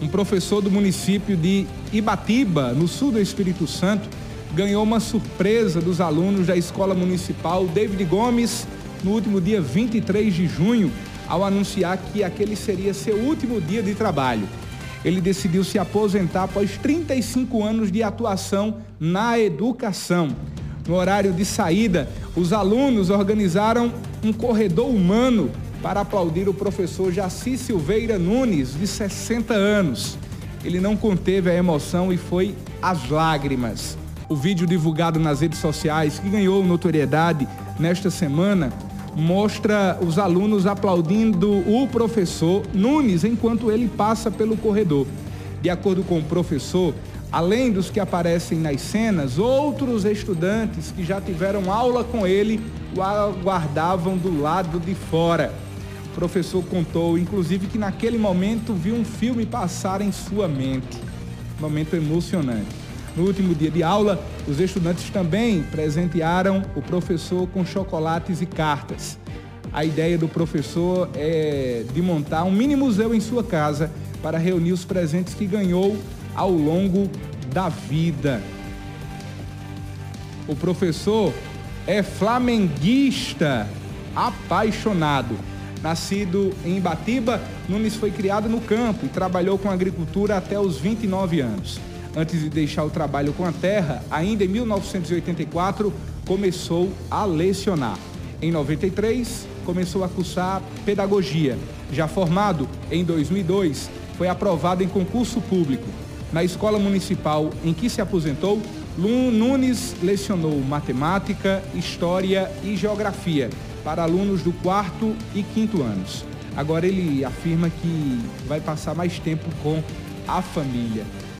um professor do município de Ibatiba, no sul do Espírito Santo, ganhou uma surpresa dos alunos da Escola Municipal David Gomes no último dia 23 de junho, ao anunciar que aquele seria seu último dia de trabalho. Ele decidiu se aposentar após 35 anos de atuação na educação. No horário de saída, os alunos organizaram um corredor humano para aplaudir o professor Jaci Silveira Nunes, de 60 anos. Ele não conteve a emoção e foi às lágrimas. O vídeo divulgado nas redes sociais, que ganhou notoriedade nesta semana, mostra os alunos aplaudindo o professor Nunes enquanto ele passa pelo corredor. De acordo com o professor, além dos que aparecem nas cenas, outros estudantes que já tiveram aula com ele o aguardavam do lado de fora. O professor contou, inclusive, que naquele momento viu um filme passar em sua mente. Momento emocionante. No último dia de aula, os estudantes também presentearam o professor com chocolates e cartas. A ideia do professor é de montar um mini museu em sua casa para reunir os presentes que ganhou ao longo da vida. O professor é flamenguista apaixonado. Nascido em Batiba, Nunes foi criado no campo e trabalhou com agricultura até os 29 anos. Antes de deixar o trabalho com a terra, ainda em 1984, começou a lecionar. Em 93, começou a cursar pedagogia. Já formado em 2002, foi aprovado em concurso público. Na escola municipal em que se aposentou, Nunes lecionou matemática, história e geografia para alunos do quarto e quinto anos. Agora ele afirma que vai passar mais tempo com a família.